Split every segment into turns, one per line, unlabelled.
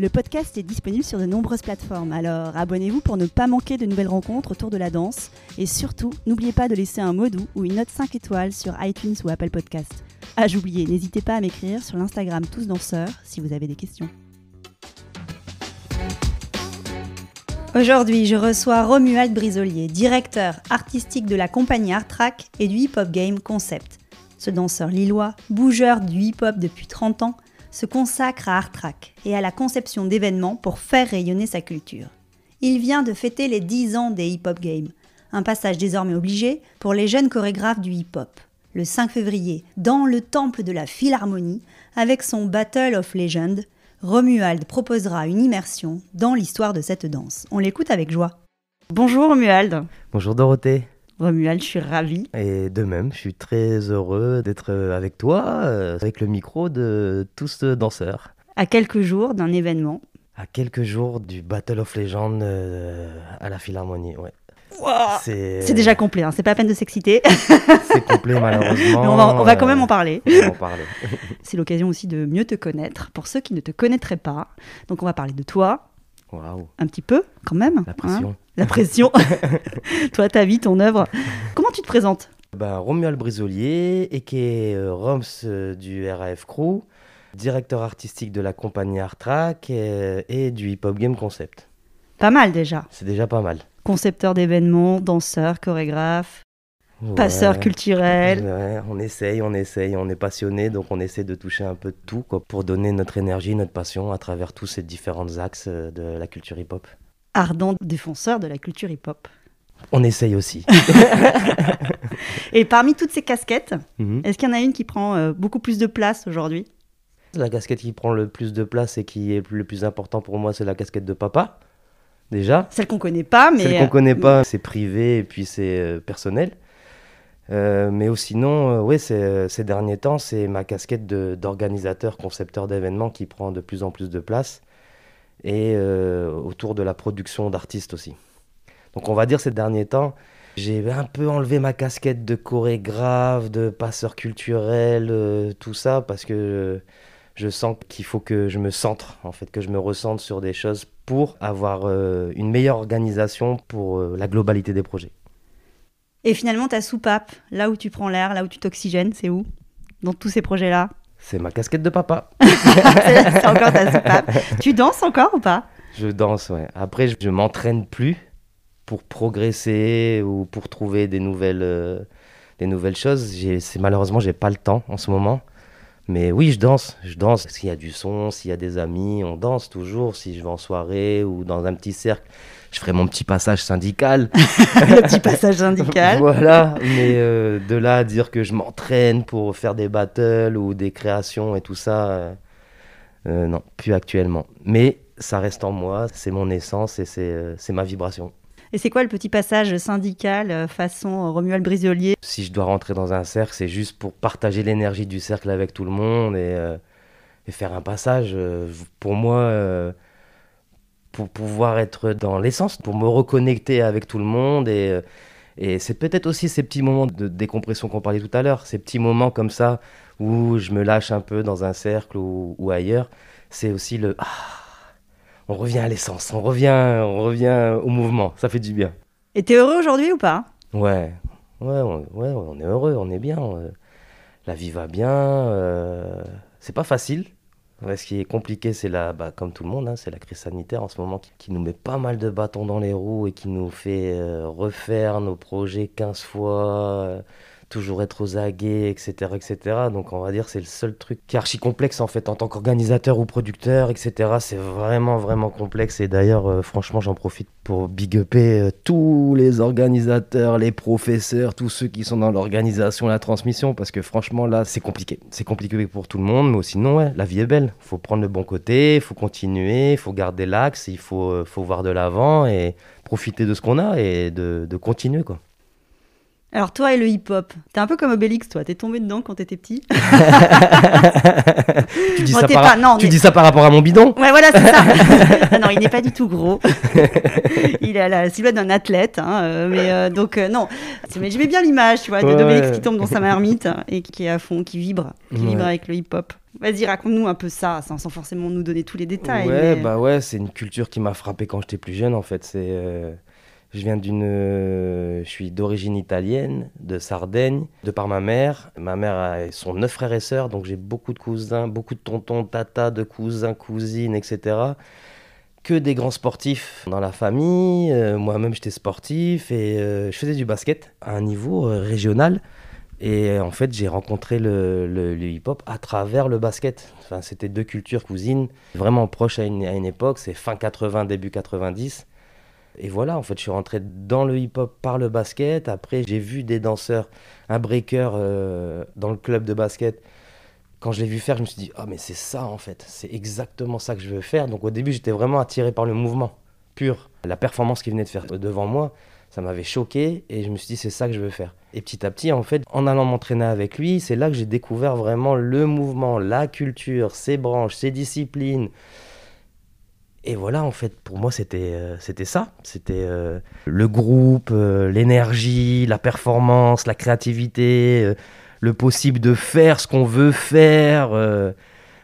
Le podcast est disponible sur de nombreuses plateformes, alors abonnez-vous pour ne pas manquer de nouvelles rencontres autour de la danse. Et surtout, n'oubliez pas de laisser un mot doux ou une note 5 étoiles sur iTunes ou Apple Podcast. Ah, j'oubliais, n'hésitez pas à m'écrire sur l'Instagram Tous Danseurs si vous avez des questions. Aujourd'hui, je reçois Romuald Brisolier, directeur artistique de la compagnie Art Track et du hip-hop game Concept. Ce danseur lillois, bougeur du hip-hop depuis 30 ans, se consacre à Art Track et à la conception d'événements pour faire rayonner sa culture. Il vient de fêter les 10 ans des hip-hop games, un passage désormais obligé pour les jeunes chorégraphes du hip-hop. Le 5 février, dans le temple de la Philharmonie, avec son Battle of Legends, Romuald proposera une immersion dans l'histoire de cette danse. On l'écoute avec joie. Bonjour Romuald.
Bonjour Dorothée.
Romuald, je suis ravie.
Et de même, je suis très heureux d'être avec toi, euh, avec le micro de tous danseurs.
À quelques jours d'un événement.
À quelques jours du Battle of Legends euh, à la Philharmonie, ouais.
c'est déjà complet, hein. c'est pas la peine de s'exciter.
c'est complet malheureusement.
Mais on, va, on va, quand même en parler.
On en parler.
c'est l'occasion aussi de mieux te connaître pour ceux qui ne te connaîtraient pas. Donc on va parler de toi, un petit peu, quand même.
La hein. pression.
la pression. Toi, ta vie, ton œuvre. Comment tu te présentes?
Bah, Romuald Brisolier, et qui est euh, Roms euh, du RAF Crew, directeur artistique de la compagnie Art Track et, et du Hip Hop Game Concept.
Pas mal déjà.
C'est déjà pas mal.
Concepteur d'événements, danseur, chorégraphe. Passeur culturel.
on essaye, on essaye, on est passionné, donc on essaie de toucher un peu de tout quoi, pour donner notre énergie, notre passion à travers tous ces différents axes euh, de la culture hip-hop.
Ardent défenseur de la culture hip-hop.
On essaye aussi.
Et parmi toutes ces casquettes, mhm. est-ce qu'il y en a une qui prend euh, beaucoup plus de place aujourd'hui?
La casquette qui prend le plus de place et qui est le plus important pour moi, c'est la casquette de papa. Déjà.
Celle qu'on connaît pas, mais.
Celle qu'on connaît pas, c'est privé et puis c'est euh, personnel. Euh, mais sinon, euh, oui, euh, ces derniers temps, c'est ma casquette d'organisateur, concepteur d'événements qui prend de plus en plus de place et autour de la production d'artistes aussi. Donc on va dire ces derniers temps, j'ai un peu enlevé ma casquette de chorégraphe, de passeur culturel, tout ça, parce que je sens qu'il faut que je me centre, en fait, que je me recentre sur des choses pour avoir une meilleure organisation pour la globalité des projets.
Et finalement, ta soupape, là où tu prends l'air, là où tu t'oxygènes, c'est où? Dans tous ces projets-là?
C'est ma casquette de papa.
c'est encore ta soupape. Tu danses encore ou pas?
Je danse, ouais. Après, je, m'entraîne plus pour progresser ou pour trouver des nouvelles, euh, des nouvelles choses. Malheureusement, j'ai pas le temps en ce moment. Mais oui, je danse. Je danse. S'il y a du son, s'il y a des amis, on danse toujours. Si je vais en soirée ou dans un petit cercle, je ferai mon petit passage syndical.
le petit passage syndical.
voilà, mais euh, de là à dire que je m'entraîne pour faire des battles ou des créations et tout ça, euh, euh, non, plus actuellement. Mais ça reste en moi, c'est mon essence et c'est ma vibration.
Et c'est quoi le petit passage syndical façon Romuald Brisolier
Si je dois rentrer dans un cercle, c'est juste pour partager l'énergie du cercle avec tout le monde et, et faire un passage. Pour moi pour pouvoir être dans l'essence, pour me reconnecter avec tout le monde. Et, euh, et c'est peut-être aussi ces petits moments de décompression qu'on parlait tout à l'heure, ces petits moments comme ça où je me lâche un peu dans un cercle ou, ou ailleurs. C'est aussi le ah, on revient à l'essence, on revient, on revient au mouvement, ça fait du bien.
Et t'es heureux aujourd'hui ou pas?
Ouais, ouais, on, ouais, on est heureux, on est bien. Euh, la vie va bien. Euh, c'est pas facile, ce qui est compliqué, c'est la, bah, comme tout le monde, hein, c'est la crise sanitaire en ce moment qui, nous met pas mal de bâtons dans les roues et qui nous fait euh, refaire nos projets 15 fois, euh, toujours être aux aguets, etc., etc. Donc on va dire c'est le seul truc qui est archi complexe en fait en tant qu'organisateur ou producteur, etc. C'est vraiment vraiment complexe et d'ailleurs euh, franchement j'en profite pour big upper euh, tous les organisateurs, les professeurs, tous ceux qui sont dans l'organisation, la transmission parce que franchement là c'est compliqué. C'est compliqué pour tout le monde mais aussi non ouais, la vie est belle. Faut prendre le bon côté, il faut continuer, il faut garder l'axe, il faut, euh, faut voir de l'avant et profiter de ce qu'on a et de, de continuer quoi.
Alors toi et le hip-hop, t'es un peu comme Obélix, toi. T'es tombé dedans quand t'étais petit.
tu dis, ça, par... non, tu dis ça par rapport à mon bidon?
Ouais, voilà, c'est ça. Ah non, il n'est pas du tout gros. il a la silhouette d'un athlète. Hein, euh, mais euh, donc, euh, non. Mais j'aimais bien l'image, tu vois, d'Obélix qui tombe dans sa marmite et qui est à fond, qui vibre, qui vibre avec le hip-hop. Vas-y, raconte-nous un peu ça, sans, forcément nous donner tous les détails.
Ouais, bah ouais, c'est une culture qui m'a frappé quand j'étais plus jeune, en fait. C'est je viens d'une. Euh, je suis d'origine italienne, de Sardaigne, de par ma mère. Ma mère a son neuf frères et sœurs, donc j'ai beaucoup de cousins, beaucoup de tontons, tatas, de cousins, cousines, etc. Que des grands sportifs dans la famille. Euh, moi-même, j'étais sportif et euh, je faisais du basket à un niveau régional. Et en fait, j'ai rencontré le, hip-hop à travers le basket. Enfin, c'était deux cultures cousines, vraiment proches à une époque. C'est fin 80, début 90. Et voilà, en fait, je suis rentré dans le hip-hop par le basket. Après, j'ai vu des danseurs, un breaker euh, dans le club de basket. Quand je l'ai vu faire, je me suis dit, ah, mais c'est ça, en fait. C'est exactement ça que je veux faire. Donc, au début, j'étais vraiment attiré par le mouvement pur. La performance qu'il venait de faire devant moi, ça m'avait choqué. Et je me suis dit, c'est ça que je veux faire. Et petit à petit, en fait, en allant m'entraîner avec lui, c'est là que j'ai découvert vraiment le mouvement, la culture, ses branches, ses disciplines. Et voilà, en fait, pour moi, c'était euh, ça. C'était euh, le groupe, euh, l'énergie, la performance, la créativité, le possible de faire ce qu'on veut faire.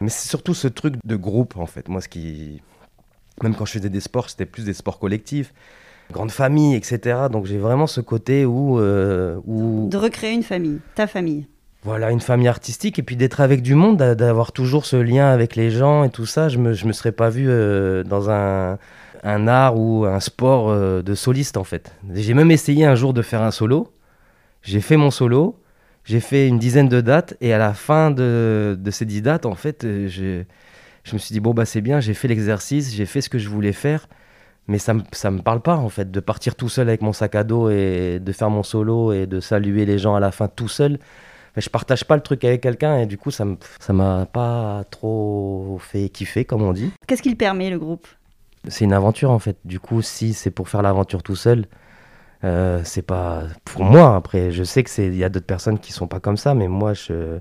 Mais c'est surtout ce truc de groupe, en fait. Moi, ce qui. Même quand je faisais des sports, c'était plus des sports collectifs. Grande famille, etc. Donc j'ai vraiment ce côté où.
De recréer une famille, ta famille
voilà, une famille artistique et puis d'être avec du monde, d'avoir toujours ce lien avec les gens et tout ça. Je me, je me serais pas vu euh, dans un, un, art ou un sport euh, de soliste en fait. J'ai même essayé un jour de faire un solo. J'ai fait mon solo, j'ai fait une dizaine de dates et à la fin de, de ces dix dates, en fait, euh, je, je me suis dit, bon, bah c'est bien, j'ai fait l'exercice, j'ai fait ce que je voulais faire. Mais ça ne ça me parle pas en fait de partir tout seul avec mon sac à dos et de faire mon solo et de saluer les gens à la fin tout seul je partage pas le truc avec quelqu'un et du coup ça ça m'a pas trop fait kiffer comme on dit.
Qu'est-ce qu'il permet le groupe?
C'est une aventure en fait. Du coup si c'est pour faire l'aventure tout seul, euh, c'est pas pour moi. Après je sais que c'est il y a d'autres personnes qui sont pas comme ça, mais moi je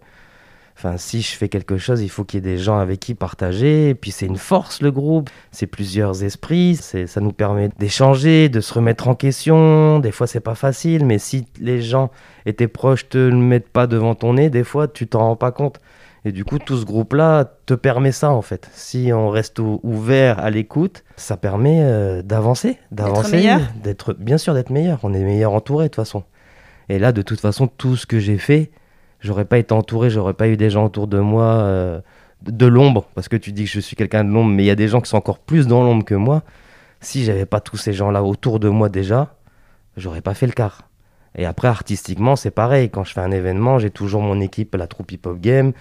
Enfin, si je fais quelque chose, il faut qu'il y ait des gens avec qui partager. Et puis c'est une force le groupe, c'est plusieurs esprits, ça nous permet d'échanger, de se remettre en question. Des fois c'est pas facile, mais si les gens et tes proches te le mettent pas devant ton nez, des fois tu t'en rends pas compte. Et du coup, tout ce groupe-là te permet ça en fait. Si on reste ouvert à l'écoute, ça permet euh, d'avancer, d'avancer, d'être bien sûr d'être meilleur. On est meilleur entouré de toute façon. Et là, de toute façon, tout ce que j'ai fait, j'aurais pas été entouré, j'aurais pas eu des gens autour de moi euh, de l'ombre, parce que tu dis que je suis quelqu'un de l'ombre, mais il y a des gens qui sont encore plus dans l'ombre que moi. Si j'avais pas tous ces gens-là autour de moi déjà, j'aurais pas fait le quart. Et après, artistiquement, c'est pareil. Quand je fais un événement, j'ai toujours mon équipe, la troupe hip-hop game,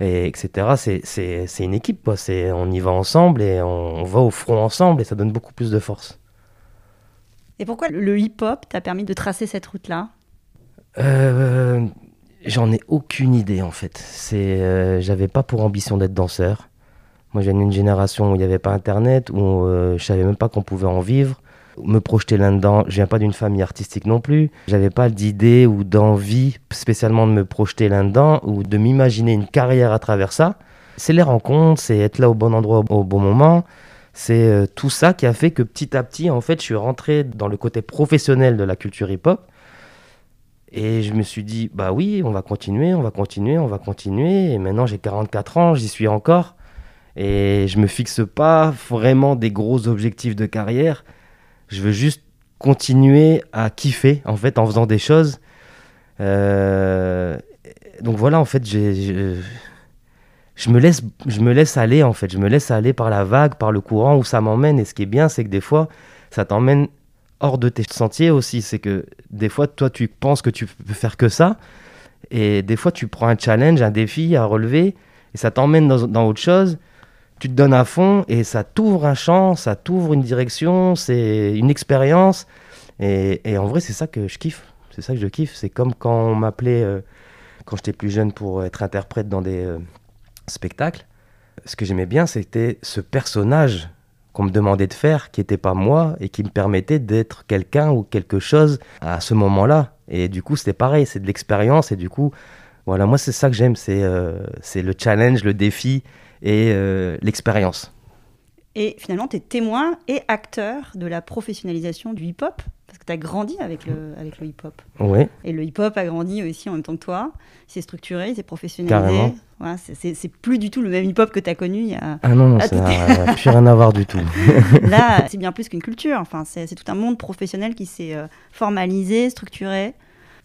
et etc. C'est une équipe, quoi. On y va ensemble et on, va au front ensemble et ça donne beaucoup plus de force.
Et pourquoi le hip-hop t'a permis de tracer cette route-là?
Euh, J'en ai aucune idée en fait. C'est, euh, j'avais pas pour ambition d'être danseur. Moi, j'ai une génération où il n'y avait pas Internet, où euh, je savais même pas qu'on pouvait en vivre. Me projeter là-dedans, je viens pas d'une famille artistique non plus. J'avais pas d'idée ou d'envie spécialement de me projeter là-dedans ou de m'imaginer une carrière à travers ça. C'est les rencontres, c'est être là au bon endroit au bon moment. C'est euh, tout ça qui a fait que petit à petit, en fait, je suis rentré dans le côté professionnel de la culture hip-hop et je me suis dit, bah oui, on va continuer, on va continuer, on va continuer. Et maintenant, j'ai 44 ans, j'y suis encore. Et je me fixe pas vraiment des gros objectifs de carrière. Je veux juste continuer à kiffer, en fait, en faisant des choses. Euh, donc voilà, en fait, je, je, me laisse, je me laisse aller, en fait. Je me laisse aller par la vague, par le courant où ça m'emmène. Et ce qui est bien, c'est que des fois, ça t'emmène hors de tes sentiers aussi. C'est que des fois, toi, tu penses que tu peux faire que ça, Et des fois, tu prends un challenge, un défi à relever, et ça t'emmène dans, dans autre chose. Tu te donnes à fond, et ça t'ouvre un champ, ça t'ouvre une direction, c'est une expérience. Et, en vrai, c'est ça que je kiffe. C'est ça que je kiffe. C'est comme quand on m'appelait, euh, quand j'étais plus jeune, pour être interprète dans des euh, spectacles. Ce que j'aimais bien, c'était ce personnage qu'on me demandait de faire, qui n'était pas moi, et qui me permettait d'être quelqu'un ou quelque chose à ce moment-là. Et du coup, c'était pareil, c'est de l'expérience. Et du coup, voilà, moi, c'est ça que j'aime, c'est euh, c'est le challenge, le défi et euh, l'expérience.
Et finalement, tu es témoin et acteur de la professionnalisation du hip-hop, parce que tu as grandi avec le, avec le hip-hop.
Oui,
Et le hip-hop a grandi aussi en même temps que toi. Il s'est structuré, il s'est professionnalisé.
Carrément.
Voilà, c'est- plus du tout le même hip-hop que tu as connu il y a...
ah non, non,
Ah,
ça n'a plus rien à voir du tout.
Là, c'est bien plus qu'une culture. Enfin, c'est tout un monde professionnel qui s'est euh, formalisé, structuré.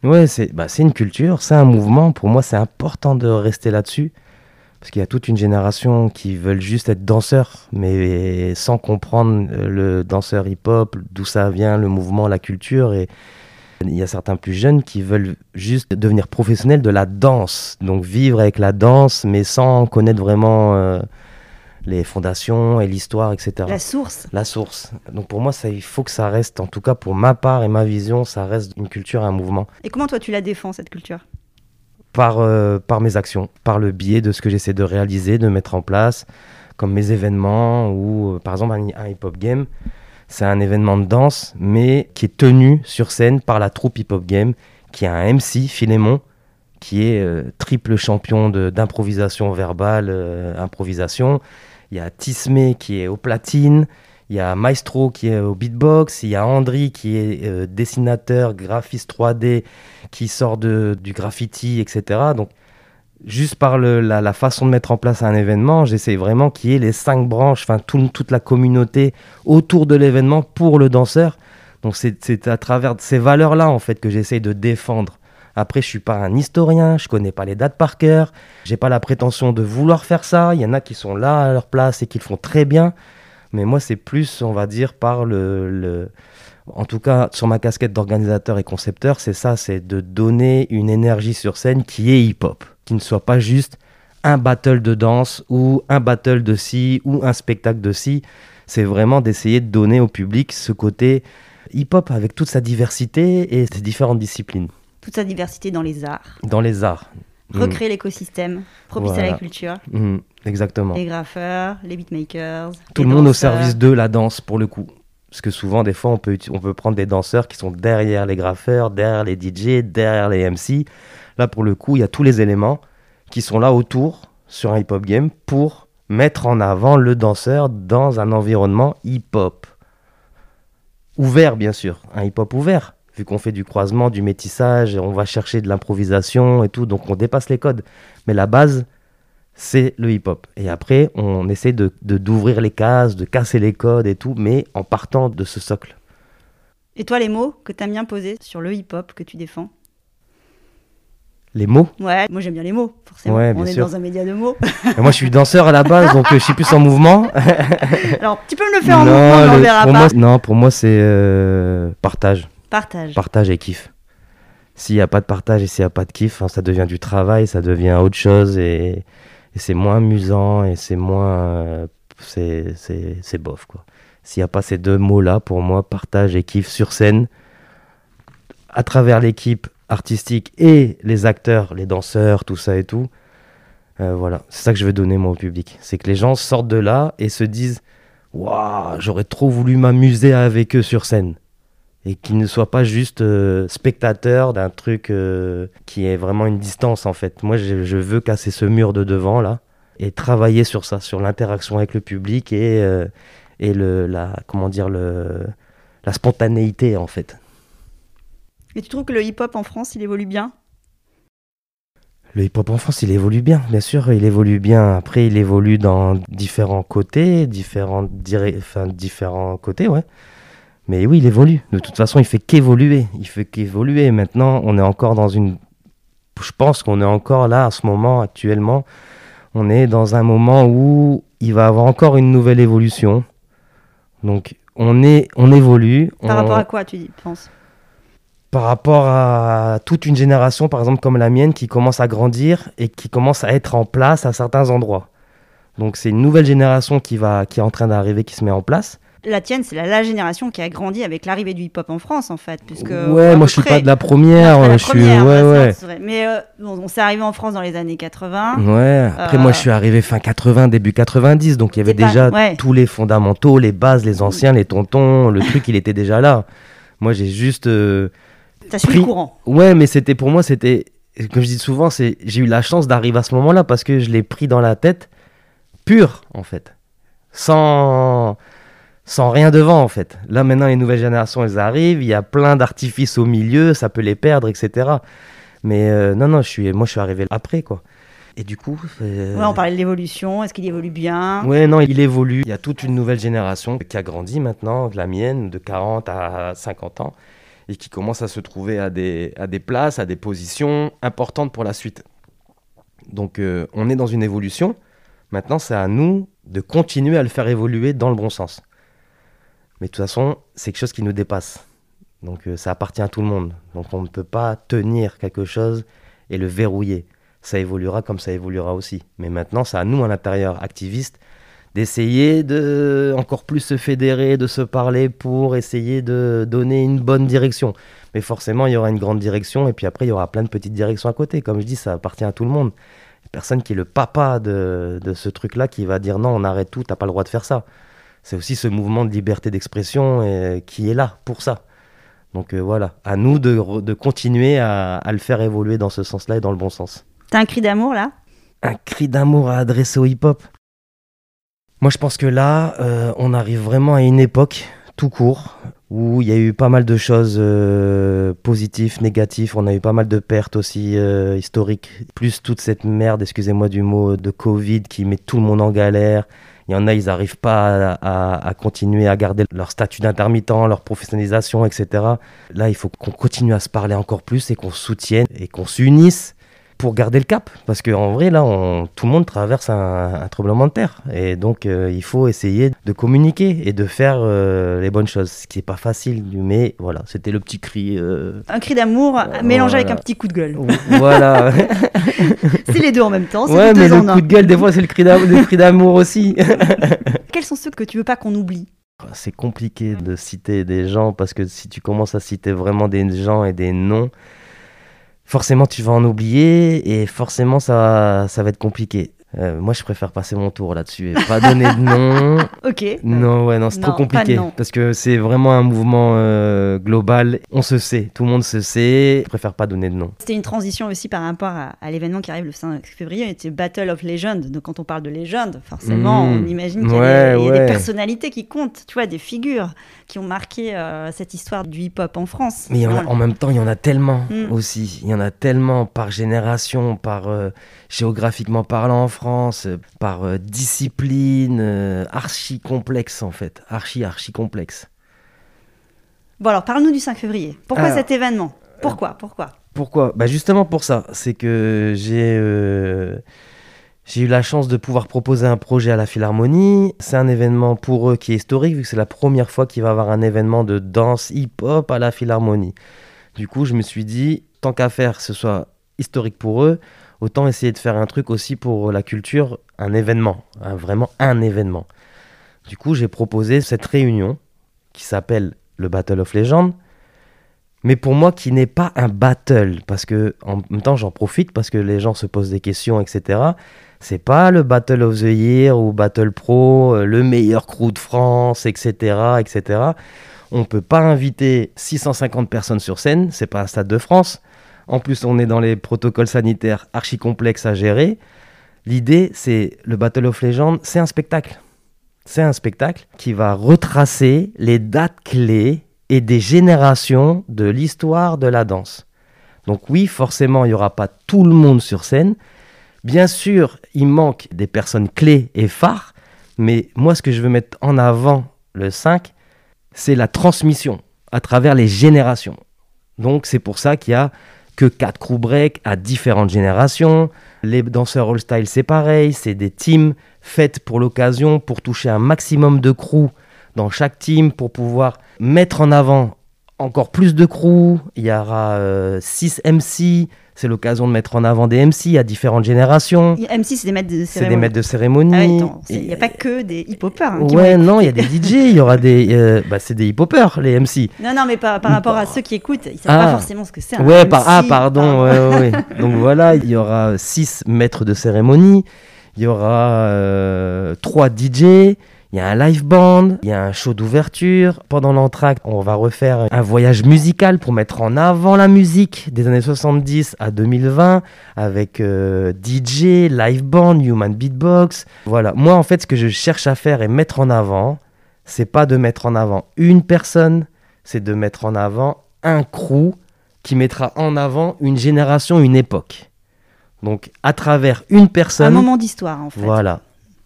Ouais, c'est bah, une culture, c'est un mouvement. Pour moi, c'est important de rester là-dessus. Parce qu'il y a toute une génération qui veulent juste être danseurs, mais sans comprendre euh, le danseur hip-hop, d'où ça vient, le mouvement, la culture. Et il y a certains plus jeunes qui veulent juste devenir professionnels de la danse. Donc vivre avec la danse, mais sans connaître vraiment euh, les fondations et l'histoire, etc.
La source.
La source. Donc pour moi, ça, il faut que ça reste, en tout cas pour ma part et ma vision, ça reste une culture et un mouvement
Et comment toi tu la défends, cette culture?
Par, euh, par mes actions, par le biais de ce que j'essaie de réaliser, de mettre en place, comme mes événements ou euh, par exemple un, un hip-hop game. C'est un événement de danse, mais qui est tenu sur scène par la troupe hip-hop game, qui a un MC, Philémon, qui est euh, triple champion d'improvisation verbale, euh, improvisation. Il y a Tismé qui est au platine. Il y a Maestro qui est au beatbox. Il y a Andri qui est euh, dessinateur, graphiste 3D, qui sort de, du graffiti, etc. Donc, juste par le- la, la façon de mettre en place un événement, j'essaie vraiment qu'il y ait les cinq branches, enfin tout- toute la communauté autour de l'événement pour le danseur. Donc, c'est à travers ces valeurs-là, en fait, que j'essaie de défendre. Après, je suis pas un historien, je connais pas les dates par cœur, j'ai pas la prétention de vouloir faire ça. Il y en a qui sont là à leur place et qui le font très bien. Mais moi, c'est plus, on va dire, par le, le- En tout cas, sur ma casquette d'organisateur et concepteur, c'est ça, c'est de donner une énergie sur scène qui est hip-hop. Qui ne soit pas juste un battle de danse ou un battle de ci ou un spectacle de ci. C'est vraiment d'essayer de donner au public ce côté hip-hop avec toute sa diversité et ses différentes disciplines.
Toute sa diversité dans les arts.
Dans les arts. Mm.
Recréer l'écosystème, propice à la culture.
Mm, exactement.
Les graffeurs, les beatmakers.
Tout
les
le monde au service de la danse pour le coup. Parce que souvent, des fois, on peut, on peut prendre des danseurs qui sont derrière les graffeurs, derrière les DJ, derrière les MC. Pour le coup, il y a tous les éléments qui sont là autour sur un hip-hop game pour mettre en avant le danseur dans un environnement hip-hop. Ouvert, bien sûr. Un hip-hop ouvert. Vu qu'on fait du croisement, du métissage, on va chercher de l'improvisation et tout, donc on dépasse les codes. Mais la base, c'est le hip-hop. Et après, on essaie de- d'ouvrir les cases, de casser les codes et tout, mais en partant de ce socle.
Et toi, les mots que tu aimes bien poser sur le hip-hop que tu défends?
Les mots.
Ouais, moi j'aime bien les mots, forcément.
Ouais,
On est
sûr.
dans un média de mots.
Et moi, je suis danseur à la base, donc euh, je suis plus en mouvement.
Alors, tu peux me le faire en
Non,
mouvement, on
le-
verra
pour
pas.
moi, non, pour moi, c'est euh, partage.
Partage.
Partage et kiff. S'il n'y a pas de partage et s'il n'y a pas de kiff, hein, ça devient du travail, ça devient autre chose et, et c'est moins amusant et c'est moins. euh, c'est bof, quoi. S'il n'y a pas ces deux mots-là, pour moi, partage et kiff sur scène, à travers l'équipe artistique et les acteurs, les danseurs, tout ça et tout, euh, voilà, c'est ça que je veux donner, moi, au public. C'est que les gens sortent de là et se disent Waouh, j'aurais trop voulu m'amuser avec eux sur scène et qu'ils ne soient pas juste euh, spectateurs d'un truc euh, qui est vraiment une distance en fait. Moi, je, je veux casser ce mur de devant là et travailler sur ça, sur l'interaction avec le public et, et le, la, comment dire, le, la spontanéité en fait.
Et tu trouves que le hip-hop en France, il évolue bien?
Le hip-hop en France, il évolue bien, bien sûr, il évolue bien. Après, il évolue dans différents côtés, différents, enfin, différents côtés, ouais. Mais oui, il évolue. De toute façon, il fait qu'évoluer. Il fait qu'évoluer. Maintenant, on est encore dans une. Je pense qu'on est encore là, à ce moment, actuellement. On est dans un moment où il va avoir encore une nouvelle évolution. Donc, on, est, on évolue.
Par
on-
rapport à quoi, tu dis, penses?
Par rapport à toute une génération, par exemple comme la mienne, qui commence à grandir et qui commence à être en place à certains endroits. Donc c'est une nouvelle génération qui, va, qui est en train d'arriver, qui se met en place.
La tienne, c'est la, la génération qui a grandi avec l'arrivée du hip-hop en France, en fait. Puisque,
ouais, moi je suis
près-
pas de la première.
La
je suis, ouais,
ça,
ouais.
Mais euh, bon, on s'est arrivé en France dans les années 80.
Ouais, après
Euh,
moi je suis arrivé fin 80, début 90, donc il y avait
pas-
déjà
ouais.
tous les fondamentaux, les bases, les anciens, les tontons, le truc il était déjà là. Moi j'ai juste... euh,
T'as suivi le courant.
Ouais, mais c'était pour moi, c'était... Comme je dis souvent, c'est j'ai eu la chance d'arriver à ce moment-là parce que je l'ai pris dans la tête pur en fait. Sans... Sans rien devant en fait. Là maintenant les nouvelles générations elles arrivent, il y a plein d'artifices au milieu, ça peut les perdre, etc. Mais euh, non, non, je suis, moi je suis arrivé après quoi. Et du coup... euh,
Ouais, on parlait de l'évolution. Est-ce qu'il évolue bien?
Ouais, non, il évolue. Il y a toute une nouvelle génération qui a grandi maintenant, la mienne, de 40 à 50 ans, et qui commence à se trouver à des, à des places, à des positions importantes pour la suite. Donc, euh, on est dans une évolution. Maintenant, c'est à nous de continuer à le faire évoluer dans le bon sens. Mais de toute façon, c'est quelque chose qui nous dépasse. Donc, euh, ça appartient à tout le monde. Donc, on ne peut pas tenir quelque chose et le verrouiller ça évoluera comme ça évoluera aussi. Mais maintenant, c'est à nous, à l'intérieur, activistes, d'essayer de encore plus se fédérer, de se parler pour essayer de donner une bonne direction. Mais forcément, il y aura une grande direction et puis après, il y aura plein de petites directions à côté. Comme je dis, ça appartient à tout le monde. Personne qui est le papa de, de ce truc-là qui va dire non, on arrête tout, t'as pas le droit de faire ça. C'est aussi ce mouvement de liberté d'expression euh, qui est là pour ça. Donc euh, voilà, à nous de, de continuer à, à le faire évoluer dans ce sens-là et dans le bon sens
T'as un cri d'amour là?
Un cri d'amour à adresser au hip-hop? Moi, je pense que là, euh, on arrive vraiment à une époque, tout court, où il y a eu pas mal de choses euh, positives, négatives. On a eu pas mal de pertes aussi euh, historiques. Plus toute cette merde, excusez-moi du mot, de Covid qui met tout le monde en galère. Il y en a, ils n'arrivent pas à, à- continuer à garder leur statut d'intermittent, leur professionnalisation, etc. Là, il faut qu'on continue à se parler encore plus et qu'on soutienne et qu'on s'unisse pour garder le cap. Parce qu'en vrai, là, on- tout le monde traverse un, un tremblement de terre. Et donc, euh, il faut essayer de communiquer et de faire euh, les bonnes choses. Ce qui n'est pas facile, mais voilà, c'était le petit cri. euh,
Un cri d'amour mélangé avec un petit coup de gueule.
voilà.
C'est les deux en même temps.
Ouais, mais le
un.
coup de gueule, des fois, c'est le cri d'amour, le cri d'amour aussi.
Quels sont ceux que tu veux pas qu'on oublie?
C'est compliqué de citer des gens parce que si tu commences à citer vraiment des gens et des noms, forcément tu vas en oublier et forcément ça, ça va être compliqué. Euh, moi je préfère passer mon tour là-dessus et pas donner de nom.
Ok.
Non, ouais, non, c'est trop compliqué parce que c'est vraiment un mouvement euh, global. On se sait, tout le monde se sait. Je préfère pas donner de nom.
C'était une transition aussi par rapport à, à l'événement qui arrive le 5 février, c'était Battle of Legends. Donc quand on parle de légende, forcément,
Mmh.
on imagine qu'il y a,
Ouais,
des, il y a
ouais.
des personnalités qui comptent, tu vois, des figures qui ont marqué euh, cette histoire du hip-hop en France.
Mais en même temps, il y en a tellement
Mm.
aussi. Il y en a tellement par génération, par géographiquement parlant en France, euh, par euh, discipline, euh, archi complexe en fait. Archi, archi complexe.
Bon alors, parle-nous du 5 février. Pourquoi
Alors,
cet événement? Pourquoi? Pourquoi?
Pourquoi? Bah Justement pour ça. C'est que j'ai euh, j'ai eu la chance de pouvoir proposer un projet à la Philharmonie. C'est un événement pour eux qui est historique, vu que c'est la première fois qu'il va y avoir un événement de danse hip-hop à la Philharmonie. Du coup, je me suis dit, tant qu'à faire que ce soit historique pour eux, autant essayer de faire un truc aussi pour la culture, un événement, un- vraiment un événement. Du coup, j'ai proposé cette réunion qui s'appelle le Battle of Legends, mais pour moi qui n'est pas un battle, parce que en même temps j'en profite parce que les gens se posent des questions, etc. C'est pas le Battle of the Year ou Battle Pro, euh, le meilleur crew de France, etc., etc. On peut pas inviter 650 personnes sur scène, c'est pas un stade de France. En plus, on est dans les protocoles sanitaires archi complexes à gérer. L'idée, c'est le Battle of Legends, c'est un spectacle. C'est un spectacle qui va retracer les dates clés et des générations de l'histoire de la danse. Donc oui, forcément, il n'y aura pas tout le monde sur scène. Bien sûr, il manque des personnes clés et phares, mais moi, ce que je veux mettre en avant le 5, c'est la transmission à travers les générations. Donc c'est pour ça qu'il y a que 4 crew break à différentes générations. Les danseurs all style, c'est pareil, c'est des teams faites pour l'occasion, pour toucher un maximum de crew dans chaque team, pour pouvoir mettre en avant encore plus de crew, il y aura 6 MC, c'est l'occasion de mettre en avant des MC à différentes générations.
MC, c'est des maîtres de cérémonie.
C'est des maîtres de cérémonie.
Ah il n'y a pas que des hip-hoppers. Hein,
ouais, non, il y a des DJ, il y aura des. Euh, bah, c'est des hip-hoppers, les MC.
Non, non, mais par, par rapport à ceux qui écoutent, ils ne savent pas ah. forcément ce que c'est.
Ouais, par, ah, pardon. Ouais, ouais, Donc voilà, il y aura six maîtres de cérémonie, il y aura euh, trois DJ. Il y a un live band, il y a un show d'ouverture. Pendant l'entracte, on va refaire un voyage musical pour mettre en avant la musique des années 70 à 2020 avec euh, DJ, live band, human beatbox. Voilà. Moi, en fait, ce que je cherche à faire et mettre en avant, c'est pas de mettre en avant une personne, c'est de mettre en avant un crew qui mettra en avant une génération, une époque. Donc, à travers une personne. Un
moment d'histoire, en fait.
Voilà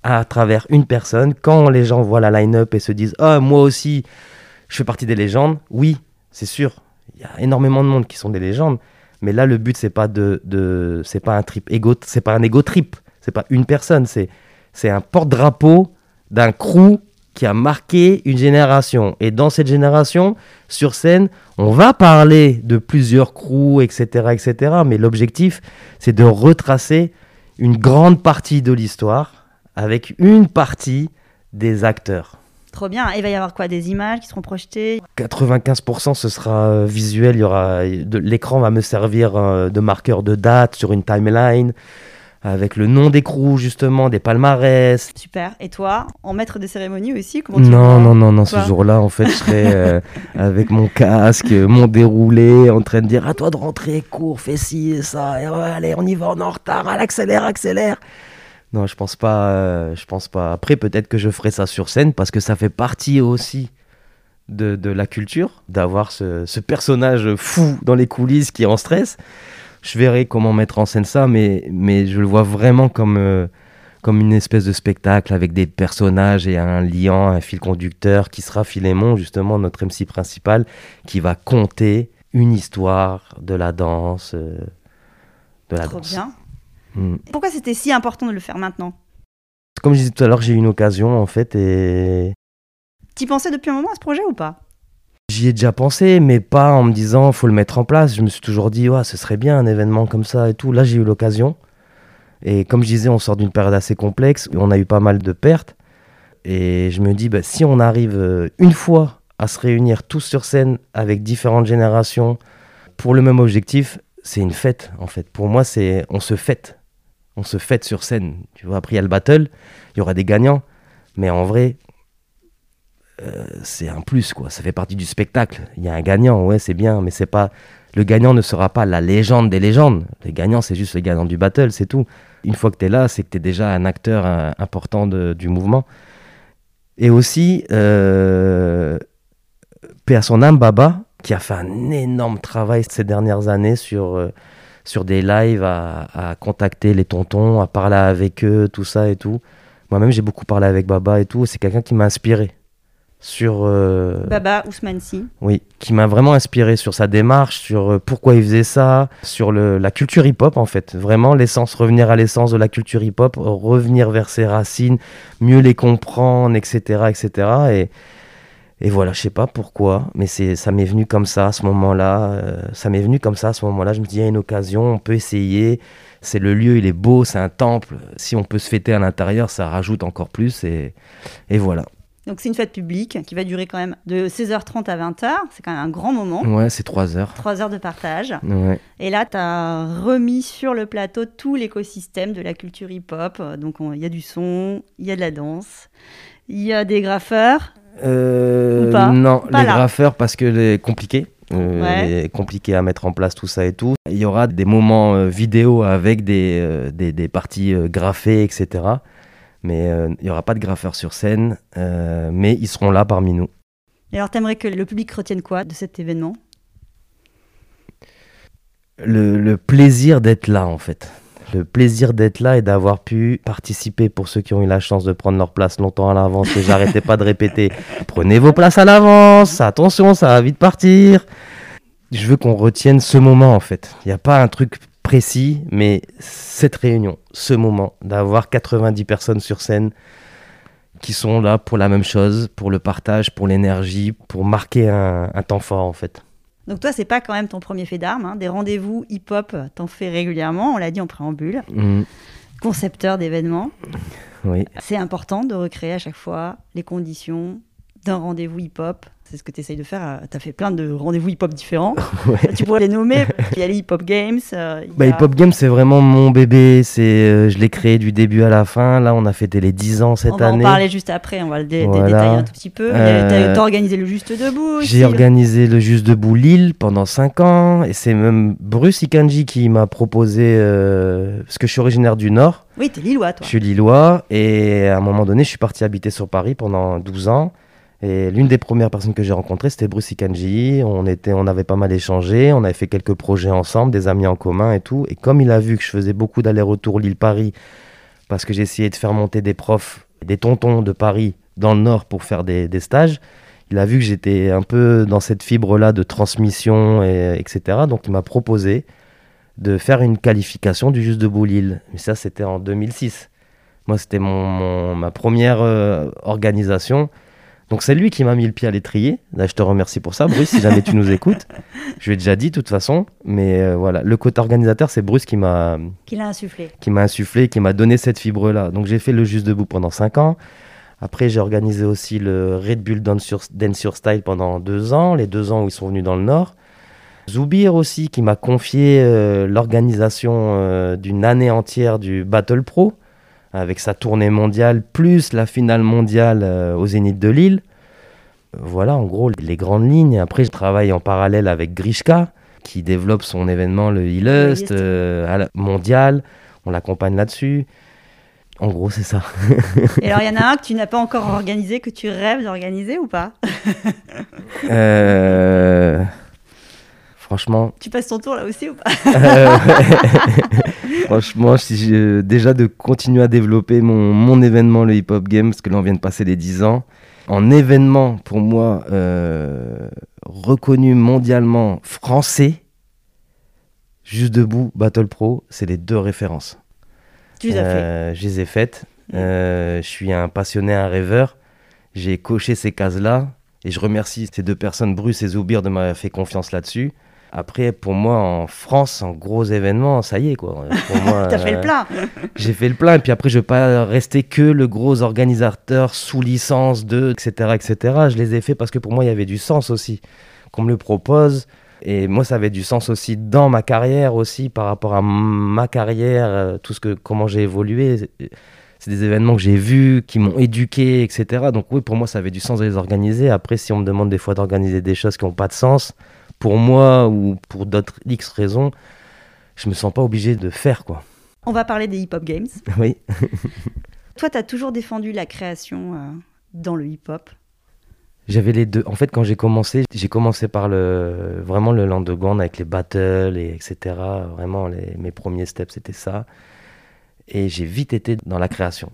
à travers une personne. Quand les gens voient la line-up et se disent Ah, moi aussi, je fais partie des légendes, oui, c'est sûr. Il y a énormément de monde qui sont des légendes. Mais là, le but, c'est pas de, c'est pas un trip égo, c'est pas un trip. C'est pas une personne, c'est, c'est un porte-drapeau d'un crew qui a marqué une génération. Et dans cette génération, sur scène, on va parler de plusieurs crews, etc., etc. Mais l'objectif, c'est de retracer une grande partie de l'histoire avec une partie des acteurs.
Trop bien. il va y avoir quoi? Des images qui seront projetées?
95% ce sera euh, visuel. Il y aura l'écran va me servir euh, de marqueur de date sur une timeline avec le nom des crews justement, des palmarès.
Super. Et toi, en maître de cérémonie aussi
Non, non, non, non. Ce jour-là, en fait, je serai euh, avec mon casque, mon déroulé, en train de dire à toi de rentrer, cours, fais ci et ça. Et allez, on y va, on est en retard. Allez, accélère, accélère. Non, je pense pas. Euh, je pense pas. Après, peut-être que je ferai ça sur scène parce que ça fait partie aussi de, de la culture d'avoir ce, ce, personnage fou dans les coulisses qui est en stress. Je verrai comment mettre en scène ça, mais, mais je le vois vraiment comme, euh, comme une espèce de spectacle avec des personnages et un lien, un fil conducteur qui sera Philémon, justement notre MC principal, qui va conter une histoire de la danse. Euh,
de la Trop bien. Mm. Pourquoi c'était si important de le faire maintenant
Comme je disais tout à l'heure, j'ai eu une occasion en fait et.
Tu pensais depuis un moment à ce projet ou pas
J'y ai déjà pensé, mais pas en me disant faut le mettre en place. Je me suis toujours dit ouais, ce serait bien un événement comme ça et tout. Là, j'ai eu l'occasion. Et comme je disais, on sort d'une période assez complexe. On a eu pas mal de pertes. Et je me dis, bah, si on arrive euh, une fois à se réunir tous sur scène avec différentes générations pour le même objectif, c'est une fête en fait. Pour moi, c'est on se fête on se fête sur scène. Tu vois, après, il y a le battle, il y aura des gagnants. Mais en vrai, euh, c'est un plus, quoi. Ça fait partie du spectacle. Il y a un gagnant, ouais, c'est bien, mais c'est pas. Le gagnant ne sera pas la légende des légendes. Le gagnant, c'est juste le gagnant du battle, c'est tout. Une fois que tu es là, c'est que tu es déjà un acteur important du mouvement. Et aussi, euh, paix son âme, Baba, qui a fait un énorme travail ces dernières années sur. Euh, sur des lives à, contacter les tontons, à parler avec eux, tout ça et tout. Moi-même, j'ai beaucoup parlé avec Baba et tout. C'est quelqu'un qui m'a inspiré sur. Euh,
Baba Ousmane Si.
Oui, qui m'a vraiment inspiré sur sa démarche, sur euh, pourquoi il faisait ça, sur le, la culture hip-hop en fait. Vraiment l'essence, revenir à l'essence de la culture hip-hop, revenir vers ses racines, mieux les comprendre, etc. etc. Et, et voilà, je sais pas pourquoi, mais c'est ça m'est venu comme ça à ce moment-là. Euh, ça m'est venu comme ça à ce moment-là. Je me dis, il y a une occasion, on peut essayer. C'est le lieu, il est beau, c'est un temple. Si on peut se fêter à l'intérieur, ça rajoute encore plus. Et, et voilà.
Donc c'est une fête publique qui va durer quand même de 16h30 à 20h. C'est quand même un grand moment.
Ouais, c'est 3 heures.
3 heures de partage. Ouais. Et là, tu as remis sur le plateau tout l'écosystème de la culture hip-hop. Donc il y a du son, il y a de la danse, il y a des graffeurs,
euh, non, les graffeurs parce que c'est compliqué. Euh, compliqué à mettre en place tout ça et tout. Il y aura des moments euh, vidéo avec des, des, des, parties graffées, etc. Mais il n'y aura pas de graffeurs sur scène, mais ils seront là parmi nous.
Et alors, t'aimerais que le public retienne quoi de cet événement?
Le, le plaisir d'être là, en fait le plaisir d'être là et d'avoir pu participer pour ceux qui ont eu la chance de prendre leur place longtemps à l'avance que j'arrêtais pas de répéter. Prenez vos places à l'avance, attention, ça va vite partir. Je veux qu'on retienne ce moment en fait. Il n'y a pas un truc précis, mais cette réunion, ce moment, d'avoir 90 personnes sur scène qui sont là pour la même chose, pour le partage, pour l'énergie, pour marquer un, un temps fort en fait.
Donc toi, c'est pas quand même ton premier fait d'armes. hein. Des rendez-vous hip-hop, t'en fais régulièrement, on l'a dit en préambule.
Mm,
Concepteur d'événements.
oui.
C'est important de recréer à chaque fois les conditions d'un rendez-vous hip-hop. C'est ce que tu essayes de faire. Tu as fait plein de rendez-vous hip-hop différents.
Ouais.
Tu pourrais les nommer. Il y a les hip-hop games. euh,
Bah,
a-
Hip Hop Game, c'est vraiment mon bébé. C'est, euh, je l'ai créé du début à la fin. Là, on a fêté les 10 ans cette
on va
année.
en parler juste après, on va le dé- dé-
Voilà.
détailler un tout petit peu.
Euh,
Tu as organisé le Juste Debout.
J'ai organisé le Juste Debout Lille pendant 5 ans. Et c'est même Bruce Ikanji qui m'a proposé, euh, parce que je suis originaire du Nord.
Oui, t'es Lillois, toi.
Je suis lillois. Et à un moment donné, je suis parti habiter sur Paris pendant 12 ans. Et l'une des premières personnes que j'ai rencontrées, c'était Bruce Ikanji. On, était, on avait pas mal échangé. On avait fait quelques projets ensemble, des amis en commun et tout. Et comme il a vu que je faisais beaucoup d'allers-retours Lille-Paris, parce que j'essayais de faire monter des profs, des tontons de Paris dans le Nord pour faire des, stages, il a vu que j'étais un peu dans cette fibre-là de transmission, et, etc. Donc il m'a proposé de faire une qualification du Juste Debout Lille. Mais ça, c'était en 2006. Moi, c'était mon, mon- ma première euh, organisation. Donc c'est lui qui m'a mis le pied à l'étrier. Là, je te remercie pour ça, Bruce, si jamais tu nous écoutes. Je lui ai déjà dit, de toute façon. Mais euh, voilà, le côté organisateur, c'est Bruce qui m'a
Qui l'a insufflé.
qui m'a insufflé, qui m'a donné cette fibre-là. Donc j'ai fait le Juste Debout pendant 5 ans. Après, j'ai organisé aussi le Red Bull Dance sur Style pendant 2 ans, les 2 ans où ils sont venus dans le Nord. Zoubir aussi, qui m'a confié euh, l'organisation euh, d'une année entière du Battle Pro, avec sa tournée mondiale, plus la finale mondiale euh, au Zénith de Lille. Voilà, en gros, les grandes lignes. Après, je travaille en parallèle avec Grishka, qui développe son événement, le Illust, euh, mondial. On l'accompagne là-dessus. En gros, c'est ça.
Et alors, il y en a un que tu n'as pas encore organisé, que tu rêves d'organiser ou pas?
Euh, Franchement,
Tu passes ton tour là aussi ou pas
Euh, Franchement, si je- déjà de continuer à développer mon, mon événement, le Hip Hop Game, parce que là on vient de passer les 10 ans. En événement, pour moi, euh, reconnu mondialement français, Juste Debout, Battle Pro, c'est les deux références.
Tu les as fait.
Euh, je les ai faites. Euh, je suis un passionné, un rêveur. J'ai coché ces cases-là. Et je remercie ces deux personnes, Bruce et Zoubir, de m'avoir fait confiance là-dessus. Après, pour moi, en France, en gros événement, ça y est, quoi. Pour moi,
T'as fait le
euh,
plein.
J'ai fait le plein. Et puis après, je ne vais pas rester que le gros organisateur sous licence de, etc., etc. Je les ai fait parce que pour moi, il y avait du sens aussi. Qu'on me le propose. Et moi, ça avait du sens aussi dans ma carrière aussi, par rapport à ma carrière, euh, tout ce que, comment j'ai évolué. C'est des événements que j'ai vus, qui m'ont éduqué, etc. Donc oui, pour moi, ça avait du sens de les organiser. Après, si on me demande des fois d'organiser des choses qui n'ont pas de sens, pour moi ou pour d'autres X raisons, je me sens pas obligé de faire, quoi.
On va parler des hip-hop games.
Oui.
Toi, tu as toujours défendu la création euh, dans le hip-hop?
J'avais les deux. En fait, quand j'ai commencé, j'ai commencé par le vraiment le underground avec les battles et etc. Vraiment, les, mes premiers steps, c'était ça. Et j'ai vite été dans la création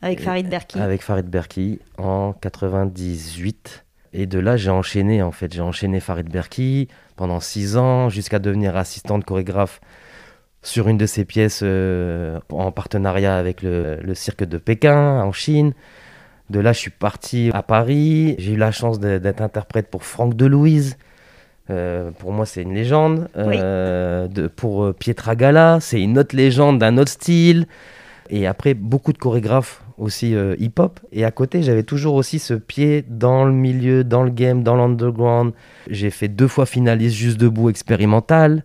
Avec Farid Berki.
avec Farid Berki en 98. Et de là, j'ai enchaîné en fait. J'ai enchaîné Farid Berki pendant six ans jusqu'à devenir assistante chorégraphe sur une de ses pièces euh, en partenariat avec le, le cirque de Pékin en Chine. De là, je suis parti à Paris. J'ai eu la chance de- d'être interprète pour Franck Delouise. Euh, pour moi, c'est une légende. Euh, de, pour Pietra Gala, c'est une autre légende d'un autre style. Et après, beaucoup de chorégraphes aussi euh, hip-hop. Et à côté, j'avais toujours aussi ce pied dans le milieu, dans le game, dans l'underground. J'ai fait deux fois finaliste juste debout expérimental.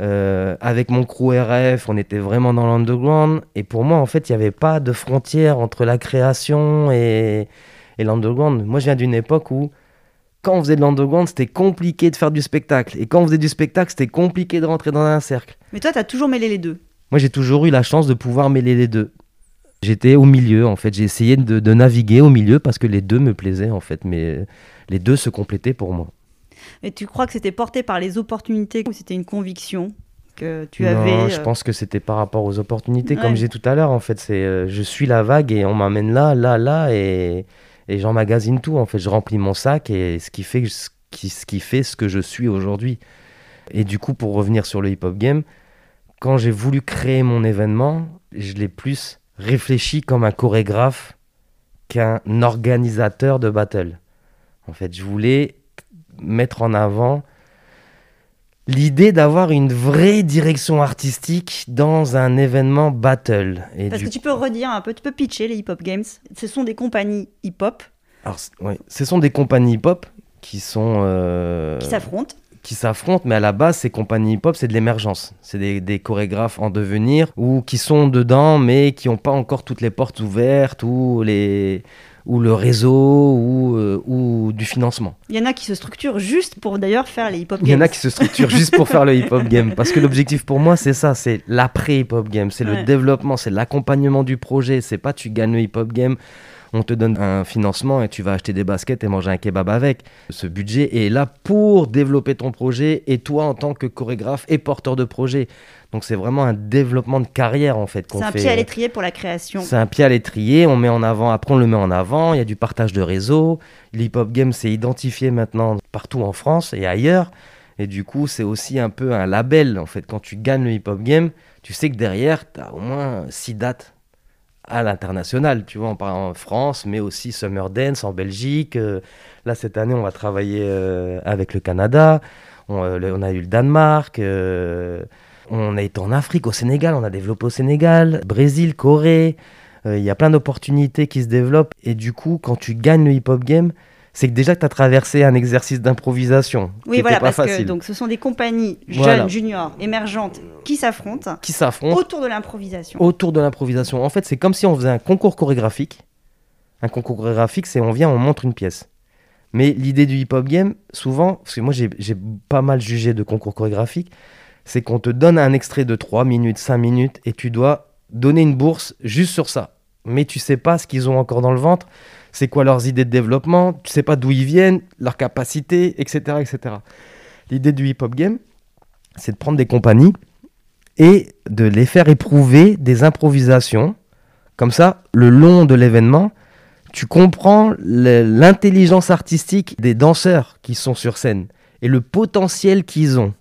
Euh, avec mon crew RF, on était vraiment dans l'underground. Et pour moi, en fait, il n'y avait pas de frontière entre la création et, et l'underground. Moi, je viens d'une époque où, quand on faisait de l'underground, c'était compliqué de faire du spectacle. Et quand on faisait du spectacle, c'était compliqué de rentrer dans un cercle.
Mais toi, tu as toujours mêlé les deux.
Moi, j'ai toujours eu la chance de pouvoir mêler les deux. J'étais au milieu, en fait. J'ai essayé de, de naviguer au milieu parce que les deux me plaisaient, en fait. Mais les deux se complétaient pour moi.
Et tu crois que c'était porté par les opportunités ou c'était une conviction que tu
non,
avais
je
euh,
pense que c'était par rapport aux opportunités, comme
Ouais.
j'ai tout à l'heure. En fait, c'est euh, je suis la vague et on m'amène là, là, là, et, et j'emmagasine tout. En fait, je remplis mon sac et ce qui fait ce qui, ce qui fait ce que je suis aujourd'hui. Et du coup, pour revenir sur le hip-hop game, quand j'ai voulu créer mon événement, je l'ai plus réfléchi comme un chorégraphe qu'un organisateur de battle. En fait, je voulais mettre en avant l'idée d'avoir une vraie direction artistique dans un événement battle.
Et Parce que tu peux redire un peu, tu peux pitcher les hip-hop games. Ce sont des compagnies hip-hop.
Alors, ouais, ce sont des compagnies hip-hop qui sont... Euh,
qui s'affrontent
qui s'affrontent, mais à la base, ces compagnies hip-hop, c'est de l'émergence. C'est des, des, chorégraphes en devenir ou qui sont dedans, mais qui n'ont pas encore toutes les portes ouvertes ou les, ou le réseau ou, euh, ou du financement.
Il y en a qui se structurent juste pour d'ailleurs faire les hip-hop games.
Il y en a qui se structurent juste pour faire le hip-hop game. Parce que l'objectif pour moi, c'est ça, c'est l'après hip-hop game, c'est le développement, c'est l'accompagnement du projet. C'est pas tu gagnes le hip-hop game on te donne un financement et tu vas acheter des baskets et manger un kebab avec. Ce budget est là pour développer ton projet et toi en tant que chorégraphe et porteur de projet. Donc c'est vraiment un développement de carrière en fait
C'est un pied à l'étrier pour la création.
C'est un pied à l'étrier, on met en avant, après on le met en avant, il y a du partage de réseau. L'hip hop game c'est identifié maintenant partout en France et ailleurs. Et du coup, c'est aussi un peu un label en fait. Quand tu gagnes le hip hop game, tu sais que derrière, tu as au moins six dates à l'international. Tu vois, on parle en France, mais aussi Summer Dance en Belgique. Euh, là, cette année, on va travailler euh, avec le Canada. Euh, on, a eu le Danemark. on été en Afrique, au Sénégal. On a développé au Sénégal, Brésil, Corée. Il y a plein d'opportunités qui se développent. Et du coup, quand tu gagnes le hip-hop game, c'est que déjà que tu as traversé un exercice d'improvisation.
Oui, voilà,
parce
que donc, ce sont des compagnies jeunes, juniors, émergentes qui s'affrontent.
Qui s'affrontent.
Autour de l'improvisation.
Autour de l'improvisation. En fait, c'est comme si on faisait un concours chorégraphique. Un concours chorégraphique, c'est on vient, on montre une pièce. Mais l'idée du hip-hop game, souvent, parce que moi j'ai pas mal jugé de concours chorégraphiques, c'est qu'on te donne un extrait de 3 minutes, 5 minutes, et tu dois donner une bourse juste sur ça. Mais tu sais pas ce qu'ils ont encore dans le ventre c'est quoi leurs idées de développement, tu sais pas d'où ils viennent, leurs capacités, etc. etc. L'idée du hip-hop game, c'est de prendre des compagnies et de les faire éprouver des improvisations. Comme ça, le long de l'événement, tu comprends l'intelligence artistique des danseurs qui sont sur scène et le potentiel qu'ils ont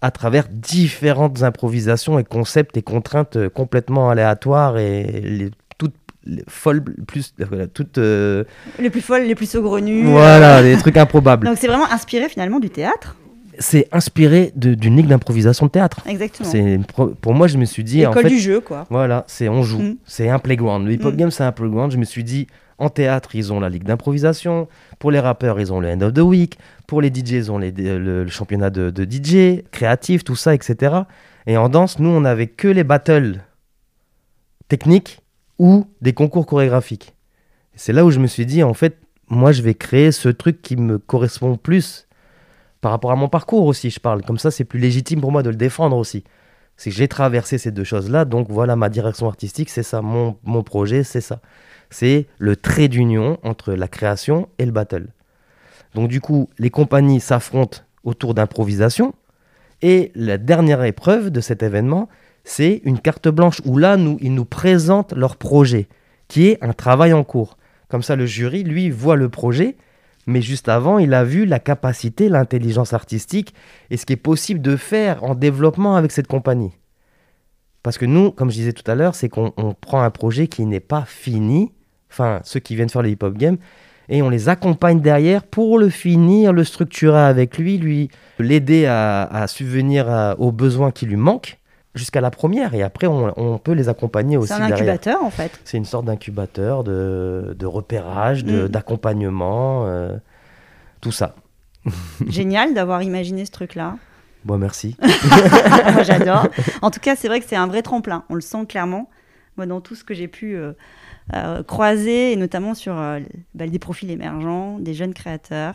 à travers différentes improvisations et concepts et contraintes complètement aléatoires et les folles, plus, toutes. Euh,
les plus folles, les plus saugrenues.
Voilà, des trucs improbables.
Donc c'est vraiment inspiré finalement du théâtre?
C'est inspiré d'une ligue d'improvisation de théâtre.
Exactement.
Pour moi, je me suis dit.
L'école du jeu, quoi.
Voilà, c'est on joue. Mm. C'est un playground. Le hip-hop mm. game, c'est un playground. Je me suis dit, en théâtre, ils ont la ligue d'improvisation. Pour les rappeurs, ils ont le end of the week. Pour les DJs, ils ont les, le, championnat de, de, DJ, créatif, tout ça, etc. Et en danse, nous, on n'avait que les battles techniques ou des concours chorégraphiques. C'est là où je me suis dit, en fait, moi, je vais créer ce truc qui me correspond plus par rapport à mon parcours aussi, je parle. Comme ça, c'est plus légitime pour moi de le défendre aussi. C'est que j'ai traversé ces deux choses-là, donc voilà, ma direction artistique, c'est ça, mon, mon projet, c'est ça. C'est le trait d'union entre la création et le battle. Donc du coup, les compagnies s'affrontent autour d'improvisation, et la dernière épreuve de cet événement, c'est une carte blanche où là, nous, ils nous présentent leur projet, qui est un travail en cours. Comme ça, le jury, lui, voit le projet, mais juste avant, il a vu la capacité, l'intelligence artistique et ce qui est possible de faire en développement avec cette compagnie. Parce que nous, comme je disais tout à l'heure, c'est qu'on prend un projet qui n'est pas fini, enfin, ceux qui viennent faire le hip-hop game, et on les accompagne derrière pour le finir, le structurer avec lui, lui l'aider à subvenir aux besoins qui lui manquent jusqu'à la première et après on, peut les accompagner aussi.
C'est un incubateur en fait.
C'est une sorte d'incubateur de, de, repérage, mm. d'accompagnement, euh, tout ça.
Génial d'avoir imaginé ce truc-là.
Bon, merci.
Moi j'adore. En tout cas, c'est vrai que c'est un vrai tremplin. On le sent clairement. Moi, dans tout ce que j'ai pu euh, euh, croiser, et notamment sur bah, des profils émergents, des jeunes créateurs,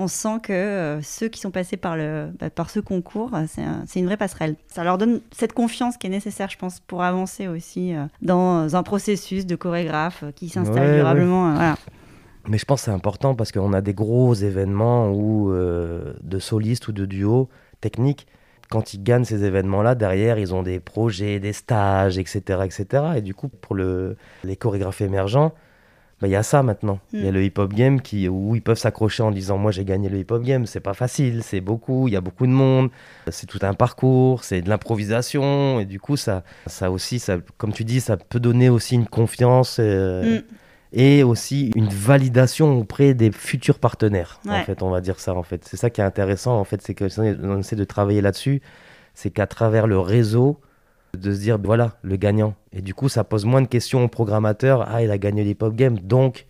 on sent que euh, ceux qui sont passés par, le, bah, par ce concours, euh, c'est une vraie passerelle. Ça leur donne cette confiance qui est nécessaire, je pense, pour avancer aussi euh, dans un processus de chorégraphe qui s'installe durablement.
Mais je pense que c'est important parce qu'on a des gros événements où, de solistes ou de duos techniques. Quand ils gagnent ces événements-là, derrière, ils ont des projets, des stages, etc. etc. Et du coup, pour le, les chorégraphes émergents, bah, il y a ça maintenant. Il y a hmm. le hip-hop game qui, où ils peuvent s'accrocher en disant Moi j'ai gagné le hip-hop game. C'est pas facile, c'est beaucoup, il y a beaucoup de monde, c'est tout un parcours, c'est de l'improvisation. Et du coup, ça, ça aussi, ça, comme tu dis, ça peut donner aussi une confiance. Euh, hmm. et aussi une validation auprès des futurs partenaires. En fait, on va dire ça. En fait, c'est ça qui est intéressant. En fait, c'est essaie de travailler là-dessus. C'est qu'à travers le réseau, de se dire voilà le gagnant. Et du coup, ça pose moins de questions au programmateur. Ah, il a gagné les pop games, donc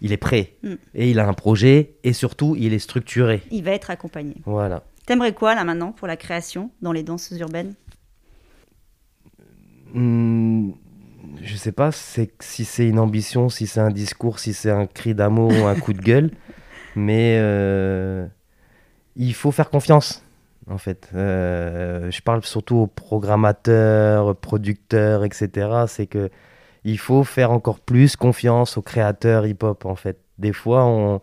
il est prêt
Mm.
et il a un projet et surtout il est structuré.
Il va être accompagné.
Voilà.
T'aimerais quoi là maintenant pour la création dans les danses urbaines?
Hmm, je sais pas c'est- si c'est une ambition, si c'est un discours, si c'est un cri d'amour ou un coup de gueule, mais euh, il faut faire confiance. En fait, Euh, je parle surtout aux programmateurs, producteurs, etc. C'est que il faut faire encore plus confiance aux créateurs hip-hop. En fait, des fois, on,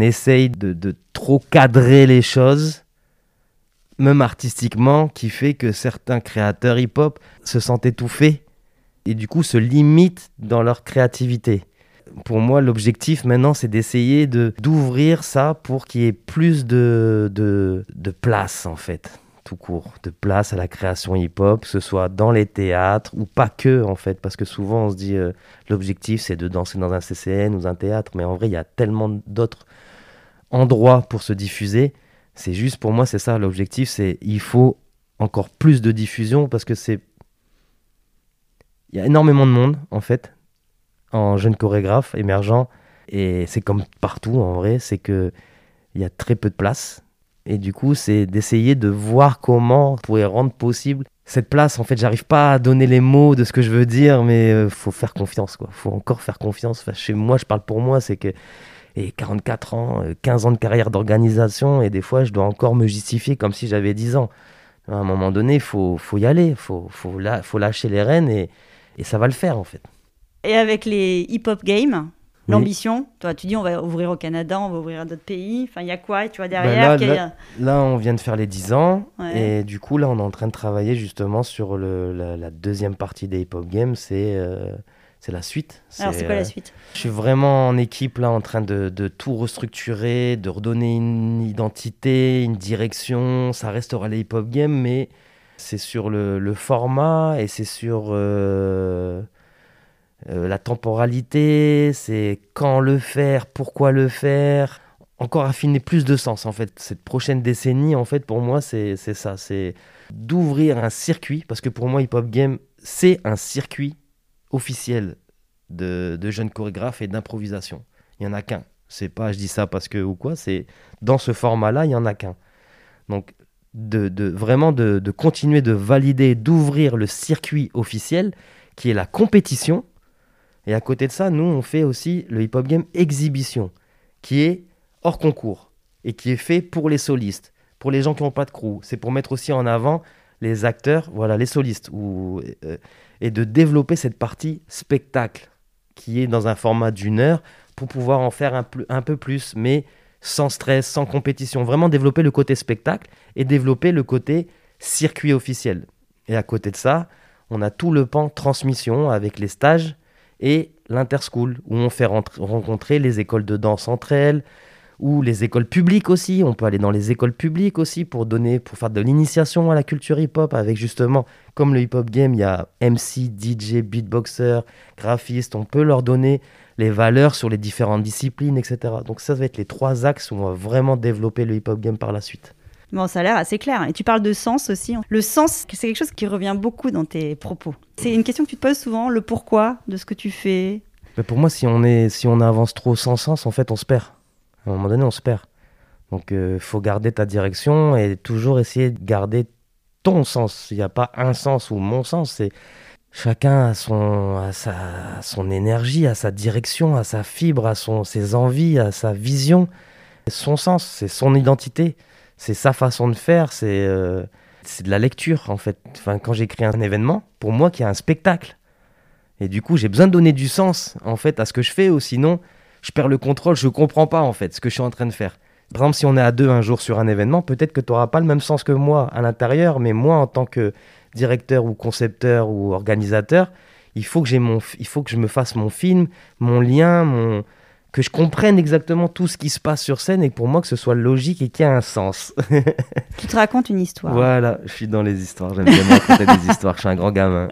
essaye de trop cadrer les choses, même artistiquement, qui fait que certains créateurs hip-hop se sentent étouffés et du coup se limitent dans leur créativité. Pour moi, l'objectif maintenant, c'est d'essayer de d'ouvrir ça pour qu'il y ait plus de, de, de place, en fait, tout court, de place à la création hip-hop, que ce soit dans les théâtres ou pas que, en fait, parce que souvent on se dit euh, l'objectif c'est de danser dans un CCN ou un théâtre, mais en vrai, il y a tellement d'autres endroits pour se diffuser. C'est juste pour moi, c'est ça l'objectif, c'est il faut encore plus de diffusion parce que c'est il y a énormément de monde en fait en jeune chorégraphe émergent et c'est comme partout en vrai, c'est que il y a très peu de place et du coup, c'est d'essayer de voir comment on pourrait rendre possible cette place. En fait, j'arrive pas à donner les mots de ce que je veux dire, mais euh, faut faire confiance quoi. Faut encore faire confiance. Chez moi, je parle pour moi, c'est que et 44 ans, euh, 15 ans de carrière d'organisation, et des fois, je dois encore me justifier comme si j'avais 10 ans. À un moment donné, il faut, faut y aller, il faut, faut, la- faut lâcher les rênes, et, et ça va le faire, en fait.
Et avec les hip-hop games,
Oui.
l'ambition, toi tu dis on va ouvrir au Canada, on va ouvrir à d'autres pays, enfin il y a quoi tu vois
Ben
derrière
là, on vient de faire les 10 ans,
Ouais.
et du coup, là, on est en train de travailler justement sur le, la, la deuxième partie des hip-hop games, c'est euh, c'est la suite.
Alors c'est quoi
euh,
la suite
Je suis vraiment en équipe là en train de, de tout restructurer, de redonner une identité, une direction. Ça restera les hip-hop games, mais c'est sur le, le format et c'est sur euh, euh, la temporalité, c'est quand le faire, pourquoi le faire. Encore affiner plus de sens en fait. Cette prochaine décennie, en fait, pour moi, c'est ça. C'est d'ouvrir un circuit, parce que pour moi, hip-hop game, c'est un circuit officiel de, de jeunes chorégraphes et d'improvisation. Il n'y en a qu'un. C'est pas, je dis ça parce que ou quoi, c'est dans ce format-là, il n'y en a qu'un. Donc, de, de- vraiment de continuer de valider, d'ouvrir le circuit officiel qui est la compétition. Et à côté de ça, nous, on fait aussi le hip-hop game exhibition qui est hors concours et qui est fait pour les solistes, pour les gens qui n'ont pas de crew. C'est pour mettre aussi en avant les acteurs, voilà, les solistes, euh, et de développer cette partie spectacle qui est dans un format d'une heure pour pouvoir en faire un, un peu plus, mais sans stress, sans compétition. Vraiment développer le côté spectacle et développer le côté circuit officiel. Et à côté de ça, on a tout le pan transmission avec les stages et l'interschool, où on fait rencontrer les écoles de danse entre elles, ou les écoles publiques aussi. On peut aller dans les écoles publiques aussi pour donner, pour faire de l'initiation à la culture hip-hop avec justement, comme le hip-hop game, il y a MC, DJ, beatboxer, graphiste. On peut leur donner les valeurs sur les différentes disciplines, etc. Donc ça va être les trois axes où on va vraiment développer le hip-hop game par la suite.
Bon, ça a l'air assez clair. Et tu parles de sens aussi. Le sens, c'est quelque chose qui revient beaucoup dans tes propos. C'est une question que tu te poses souvent, le pourquoi de ce que tu fais.
Mais pour moi, si on, est, si on avance trop sans sens, en fait, on se perd. À un moment donné, on se perd. Donc, il faut garder ta direction et toujours essayer de garder ton sens. Il n'y a pas un sens ou mon sens. C'est chacun a son, a sa, son énergie, a sa direction, a sa fibre, a son, ses envies, a sa vision. Son sens, c'est son identité, c'est sa façon de faire, c'est euh, c'est de la lecture, en fait. Enfin, quand j'écris un événement, pour moi, qui est un spectacle. Et du coup, j'ai besoin de donner du sens, en fait, à ce que je fais, ou sinon, je perds le contrôle, je comprends pas, en fait, ce que je suis en train de faire. Par exemple, si on est à deux un jour sur un événement, peut-être que tu n'auras pas le même sens que moi à l'intérieur, mais moi, en tant que directeur ou concepteur ou organisateur, il faut que, mon, il faut que je me fasse mon film, mon lien, mon, que je comprenne exactement tout ce qui se passe sur scène et pour moi que ce soit logique et qu'il y ait un sens.
tu te racontes une histoire.
Voilà, je suis dans les histoires, j'aime bien raconter des histoires, je suis un grand gamin.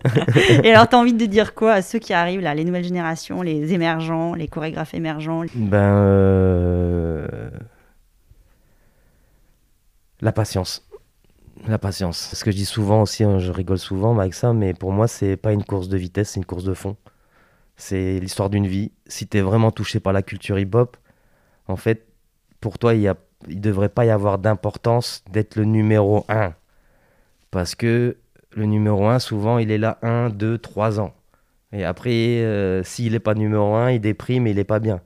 et alors, tu as envie de dire quoi à ceux qui arrivent, là, les nouvelles générations, les émergents, les chorégraphes émergents?
Ben. Euh, la patience. La patience. C'est ce que je dis souvent aussi, hein, je rigole souvent avec ça, mais pour moi, c'est pas une course de vitesse, c'est une course de fond. C'est l'histoire d'une vie. Si tu es vraiment touché par la culture hip-hop, en fait, pour toi, il ne il devrait pas y avoir d'importance d'être le numéro un. Parce que le numéro un, souvent, il est là un, deux, trois ans. Et après, euh, s'il n'est pas numéro un, il déprime et il n'est pas bien.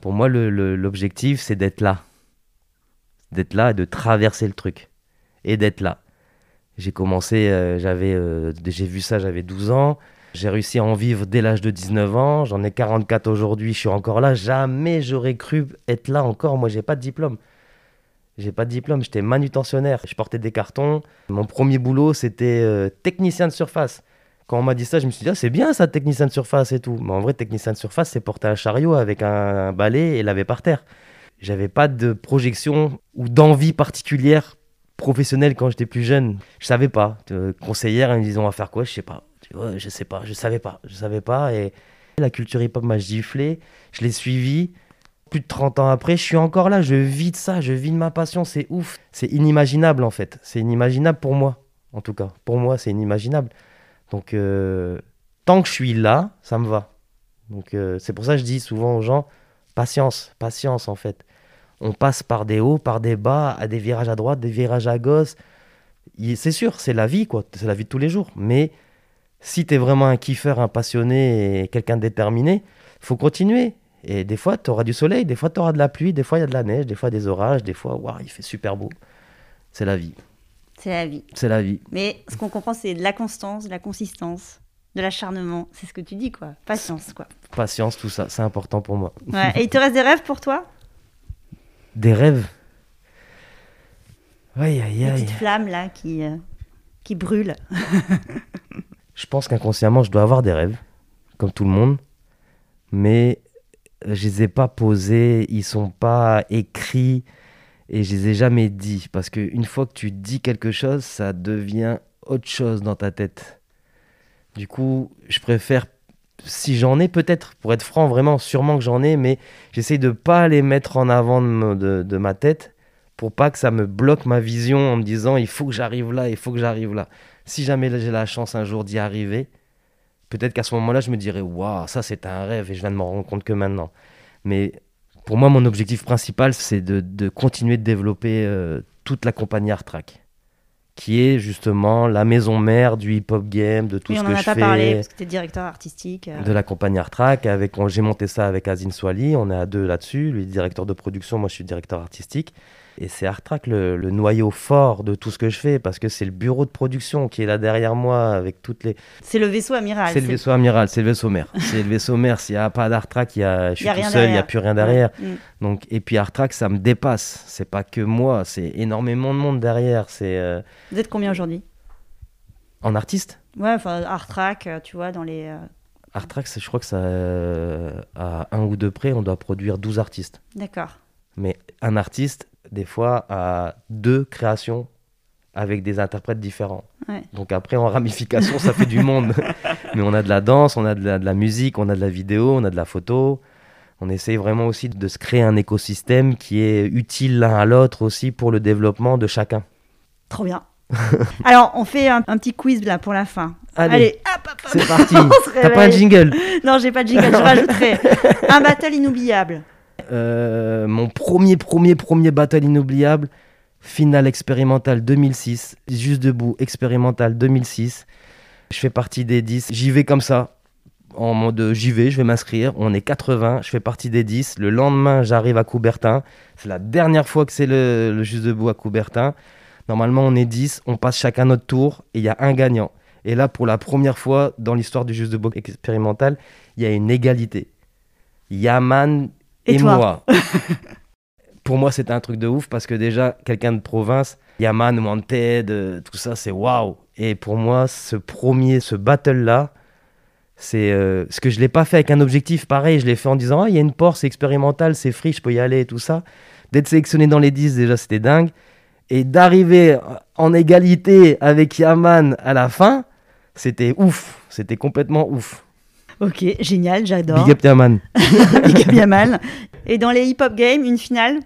Pour moi, l'objectif, c'est d'être là. D'être là et de traverser le truc. Et d'être là. J'ai commencé, euh, j'avais, euh, j'ai vu ça, j'avais 12 ans. J'ai réussi à en vivre dès l'âge de 19 ans. J'en ai 44 aujourd'hui. Je suis encore là. Jamais j'aurais cru être là encore. Moi, j'ai pas de diplôme. J'ai pas de diplôme. J'étais manutentionnaire. Je portais des cartons. Mon premier boulot, c'était euh, technicien de surface. Quand on m'a dit ça, je me suis dit, ah, c'est bien ça, technicien de surface et tout. Mais en vrai, technicien de surface, c'est porter un chariot avec un, balai et laver par terre. J'avais pas de projection ou d'envie particulière professionnelle quand j'étais plus jeune. Je savais pas. conseillère, ils me disaient, on va faire quoi? Je sais pas je sais pas, je savais pas, je savais pas. Et la culture hip-hop m'a giflé, je l'ai suivi. Plus de 30 ans après, je suis encore là, je vis de ça, je vis de ma passion, c'est ouf. C'est inimaginable en fait, c'est inimaginable pour moi, en tout cas. Pour moi, c'est inimaginable. Donc, euh, tant que je suis là, ça me va. Donc, euh, c'est pour ça que je dis souvent aux gens, patience, patience en fait. On passe par des hauts, par des bas, à des virages à droite, des virages à gauche. C'est sûr, c'est la vie, quoi. C'est la vie de tous les jours. Mais si tu es vraiment un kiffeur, un passionné et quelqu'un de déterminé, faut continuer. Et des fois, tu auras du soleil, des fois, tu auras de la pluie, des fois, il y a de la neige, des fois, des orages, des fois, waouh, il fait super beau. C'est la vie.
C'est la vie.
C'est la vie.
Mais ce qu'on comprend, c'est de la constance, de la consistance, de l'acharnement. C'est ce que tu dis, quoi. Patience, quoi.
Patience, tout ça, c'est important pour moi.
Ouais. Et il te reste des rêves pour toi?
Des rêves? Aïe, aïe, aïe.
Une petite flamme, là, qui, euh, qui brûle.
je pense qu'inconsciemment, je dois avoir des rêves, comme tout le monde, mais je les ai pas posés, ils sont pas écrits et je les ai jamais dit. Parce qu'une fois que tu dis quelque chose, ça devient autre chose dans ta tête. Du coup, je préfère, si j'en ai peut-être, pour être franc, vraiment, sûrement que j'en ai, mais j'essaye de pas les mettre en avant de, de ma tête pour pas que ça me bloque ma vision en me disant il faut que j'arrive là, il faut que j'arrive là si jamais j'ai la chance un jour d'y arriver, peut-être qu'à ce moment-là, je me dirais, waouh, ça c'est un rêve et je viens de m'en rendre compte que maintenant. Mais pour moi, mon objectif principal, c'est de, continuer de développer euh, toute la compagnie Art Track, qui est justement la maison mère du hip-hop game, de tout ce que je fais. On en a pas parlé,
parce que tu es directeur artistique. Euh.
De la compagnie Art Track. Avec, j'ai monté ça avec Azin Swali, on est à deux là-dessus. Lui, directeur de production, moi, je suis directeur artistique. Et c'est Artrac le, le, noyau fort de tout ce que je fais parce que c'est le bureau de production qui est là derrière moi avec toutes les.
C'est le vaisseau amiral.
C'est le vaisseau amiral, c'est le vaisseau mère. c'est le vaisseau mère. S'il n'y a pas d'Artrac, je suis tout seul, il n'y a plus rien derrière. Mm. Donc, et puis Artrac, ça me dépasse. C'est pas que moi, c'est énormément de monde derrière. C'est. Euh,
Vous êtes combien aujourd'hui?
En artiste?
Ouais, enfin Artrac, euh, tu vois, dans les. Euh...
Artrac, je crois que ça, euh, à un ou deux près, on doit produire 12 artistes.
D'accord.
Mais un artiste, des fois à deux créations avec des interprètes différents. Donc après, en ramification, ça fait du monde. Mais on a de la danse, on a de la, musique, on a de la vidéo, on a de la photo. On essaye vraiment aussi de se créer un écosystème qui est utile l'un à l'autre aussi pour le développement de chacun.
Trop bien. Alors, on fait un, petit quiz là pour la fin.
Allez, c'est parti. T'as pas un jingle
Non, j'ai pas de jingle, je rajouterai. un battle inoubliable.
Euh, mon premier, premier, premier battle inoubliable, finale expérimentale 2006, juste debout, expérimental 2006. Je fais partie des 10. J'y vais comme ça, en mode j'y vais, je vais m'inscrire. On est 80, je fais partie des 10. Le lendemain, j'arrive à Coubertin. C'est la dernière fois que c'est le, juste debout à Coubertin. Normalement, on est 10, on passe chacun notre tour et il y a un gagnant. Et là, pour la première fois dans l'histoire du juste debout expérimental, il y a une égalité. Yaman et, moi. Pour moi, c'était un truc de ouf parce que déjà, quelqu'un de province, Yaman, Wanted, euh, tout ça, c'est waouh. Et pour moi, ce premier, ce battle-là, C'est euh, ce que je l'ai pas fait avec un objectif pareil. Je l'ai fait en disant, ah, il y a une porte, c'est expérimental, c'est free, je peux y aller et tout ça. D'être sélectionné dans les 10, déjà, c'était dingue. Et d'arriver en égalité avec Yaman à la fin, c'était ouf. C'était complètement ouf.
Ok, génial, j'adore.
Big up Yaman.
Big up Yaman. Et dans les hip-hop games, une finale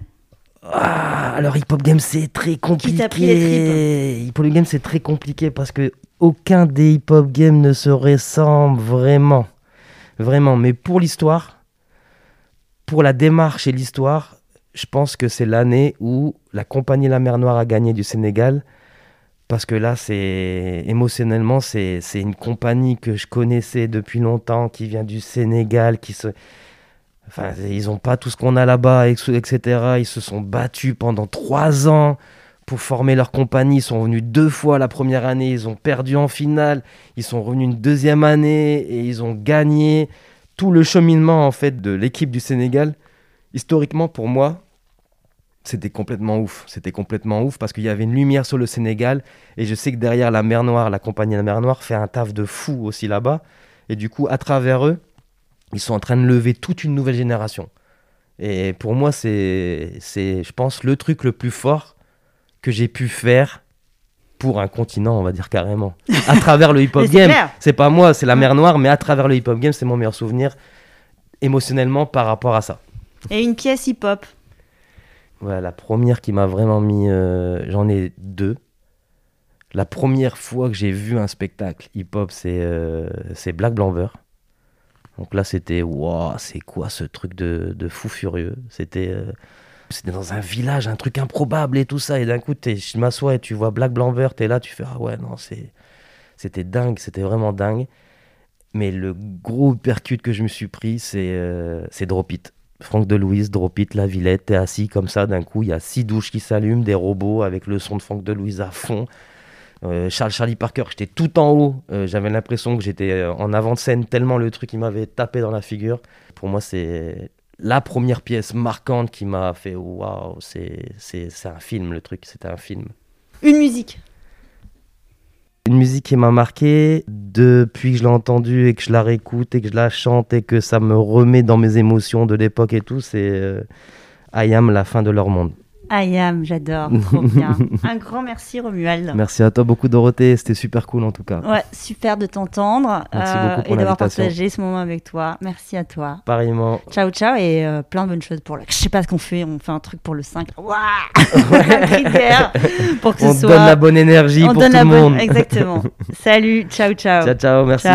ah, alors Hip Hop Game c'est très compliqué.
t'a pris les
Hip Hop Game c'est très compliqué parce que aucun des Hip Hop Games ne se ressemble vraiment, vraiment. Mais pour l'histoire, pour la démarche et l'histoire, je pense que c'est l'année où la compagnie La Mer Noire a gagné du Sénégal. Parce que là, c'est émotionnellement, c'est une compagnie que je connaissais depuis longtemps, qui vient du Sénégal, qui se, Enfin, ils n'ont pas tout ce qu'on a là-bas, etc. Ils se sont battus pendant trois ans pour former leur compagnie. Ils sont revenus deux fois la première année. Ils ont perdu en finale. Ils sont revenus une deuxième année et ils ont gagné. Tout le cheminement en fait de l'équipe du Sénégal, historiquement pour moi, c'était complètement ouf. C'était complètement ouf parce qu'il y avait une lumière sur le Sénégal et je sais que derrière la mer Noire, la compagnie de la mer Noire fait un taf de fou aussi là-bas. Et du coup, à travers eux, ils sont en train de lever toute une nouvelle génération. Et pour moi, c'est, c'est, je pense, le truc le plus fort que j'ai pu faire pour un continent, on va dire carrément. À travers le hip-hop game. C'est pas moi, c'est la mer Noire, mais à travers le hip-hop game, c'est mon meilleur souvenir émotionnellement par rapport à ça.
Et une pièce hip-hop
La première qui m'a vraiment mis. Euh, j'en ai deux. La première fois que j'ai vu un spectacle hip-hop, c'est, euh, Black Blanver. Donc là, c'était waouh, c'est quoi ce truc de, fou furieux? C'était euh, c'était dans un village, un truc improbable et tout ça. Et d'un coup, je m'assois et tu vois Black Blanc Vert, t'es là, tu fais ah ouais, non, c'était dingue, c'était vraiment dingue. Mais le gros percute que je me suis pris, c'est c'est Drop It. Franck de Louise, Drop It, La Villette, t'es assis comme ça, d'un coup, il y a six douches qui s'allument, des robots avec le son de Franck de Louise à fond. Euh, Charles Charlie Parker, j'étais tout en haut. Euh, j'avais l'impression que j'étais euh, en avant de scène tellement le truc il m'avait tapé dans la figure. Pour moi, c'est la première pièce marquante qui m'a fait waouh, c'est un film le truc, c'était un film.
Une musique.
Une musique qui m'a marqué depuis que je l'ai entendue et que je la réécoute et que je la chante et que ça me remet dans mes émotions de l'époque et tout, c'est I Am, la fin de leur monde.
Ayam, j'adore, trop bien. Un grand merci Romuald.
Merci à toi beaucoup Dorothée, c'était super cool en tout cas.
Ouais, super de t'entendre
euh,
et d'avoir partagé ce moment avec toi. Merci à toi.
Pareillement.
Ciao ciao et euh, plein de bonnes choses pour le. Je sais pas ce qu'on fait, on fait un truc pour le 5. Waouh
pour que ce on donne la bonne énergie pour tout le monde.
Exactement. Salut, ciao ciao.
Ciao ciao, merci.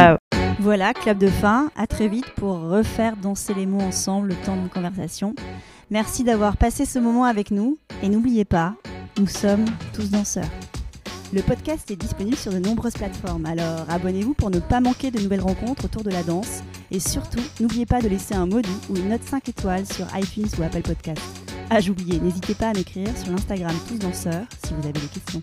Voilà, clap de fin. À très vite pour refaire danser les mots ensemble le temps de conversation. Merci d'avoir passé ce moment avec nous et n'oubliez pas, nous sommes tous danseurs. Le podcast est disponible sur de nombreuses plateformes, alors abonnez-vous pour ne pas manquer de nouvelles rencontres autour de la danse et surtout, n'oubliez pas de laisser un doux ou une note 5 étoiles sur iTunes ou Apple Podcast. Ah, j'oubliais, n'hésitez pas à m'écrire sur l'Instagram Tous Danseurs si vous avez des questions.